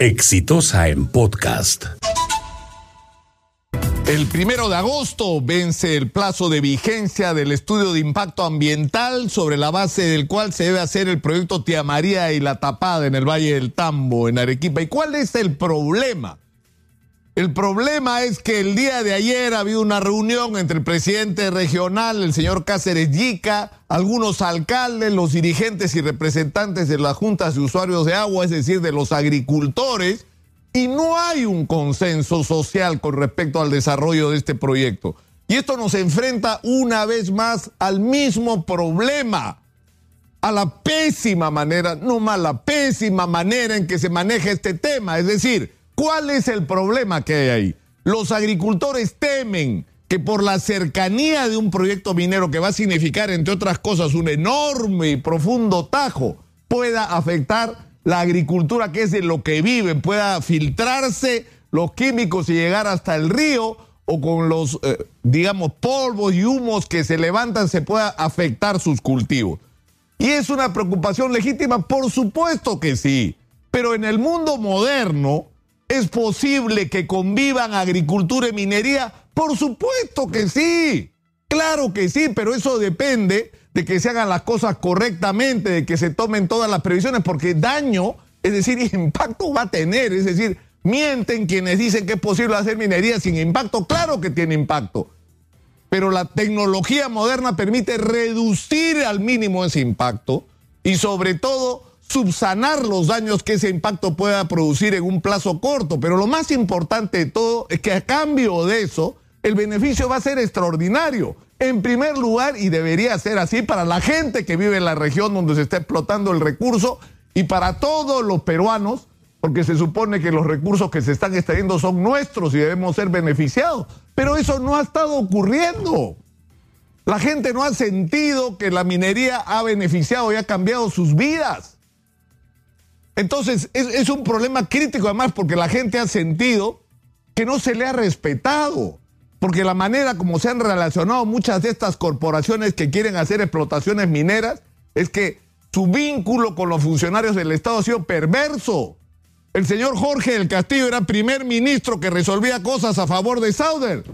Exitosa en podcast. El primero de agosto vence el plazo de vigencia del estudio de impacto ambiental sobre la base del cual se debe hacer el proyecto Tía María y la Tapada en el Valle del Tambo, en Arequipa. ¿Y cuál es el problema? El problema es que el día de ayer había una reunión entre el presidente regional, el señor Cáceres Yica, algunos alcaldes, los dirigentes y representantes de las juntas de usuarios de agua, es decir, de los agricultores, y no hay un consenso social con respecto al desarrollo de este proyecto. Y esto nos enfrenta una vez más al mismo problema, a la pésima manera, no más la pésima manera en que se maneja este tema. Es decir, ¿cuál es el problema que hay ahí? Los agricultores temen que por la cercanía de un proyecto minero que va a significar, entre otras cosas, un enorme y profundo tajo, pueda afectar la agricultura que es de lo que viven pueda filtrarse los químicos y llegar hasta el río o con los, eh, digamos, polvos y humos que se levantan se pueda afectar sus cultivos. ¿Y es una preocupación legítima? Por supuesto que sí. Pero en el mundo moderno, ¿es posible que convivan agricultura y minería? Por supuesto que sí. Claro que sí, pero eso depende de que se hagan las cosas correctamente, de que se tomen todas las previsiones, porque daño, es decir, impacto va a tener, es decir, mienten quienes dicen que es posible hacer minería sin impacto, claro que tiene impacto, pero la tecnología moderna permite reducir al mínimo ese impacto y sobre todo subsanar los daños que ese impacto pueda producir en un plazo corto, pero lo más importante de todo es que a cambio de eso, el beneficio va a ser extraordinario en primer lugar, y debería ser así para la gente que vive en la región donde se está explotando el recurso y para todos los peruanos, porque se supone que los recursos que se están extrayendo son nuestros y debemos ser beneficiados. Pero eso no ha estado ocurriendo. La gente no ha sentido que la minería ha beneficiado y ha cambiado sus vidas. Entonces, es, un problema crítico además porque la gente ha sentido que no se le ha respetado porque la manera como se han relacionado muchas de estas corporaciones que quieren hacer explotaciones mineras es que su vínculo con los funcionarios del Estado ha sido perverso. El señor Jorge del Castillo era primer ministro que resolvía cosas a favor de Sauder.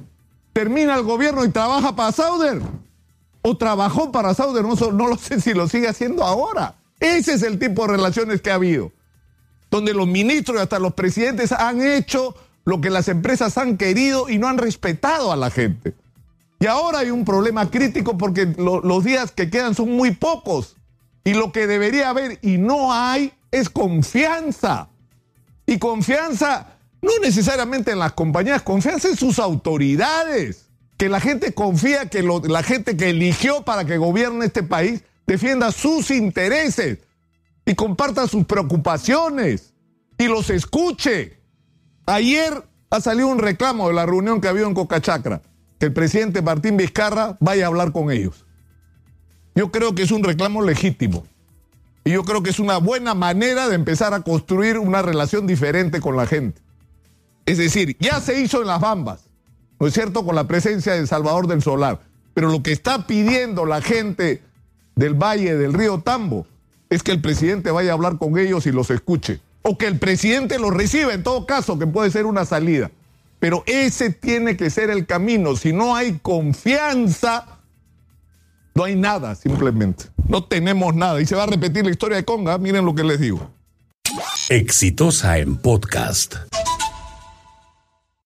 Termina el gobierno y trabaja para Sauder. O trabajó para Sauder, no, no lo sé si lo sigue haciendo ahora. Ese es el tipo de relaciones que ha habido. Donde los ministros y hasta los presidentes han hecho lo que las empresas han querido y no han respetado a la gente. Y ahora hay un problema crítico porque los días que quedan son muy pocos. Y lo que debería haber y no hay es confianza. Y confianza no necesariamente en las compañías, confianza en sus autoridades. Que la gente confía que la gente que eligió para que gobierne este país defienda sus intereses y comparta sus preocupaciones y los escuche. Ayer ha salido un reclamo de la reunión que había en Cocachacra, que el presidente Martín Vizcarra vaya a hablar con ellos. Yo creo que es un reclamo legítimo. Y yo creo que es una buena manera de empezar a construir una relación diferente con la gente. Es decir, ya se hizo en las Bambas, ¿no es cierto?, con la presencia de Salvador del Solar. Pero lo que está pidiendo la gente del Valle del Río Tambo es que el presidente vaya a hablar con ellos y los escuche o que el presidente lo reciba, en todo caso, que puede ser una salida. Pero ese tiene que ser el camino. Si no hay confianza, no hay nada, simplemente. No tenemos nada. Y se va a repetir la historia de Conga. Miren lo que les digo. Exitosa en podcast.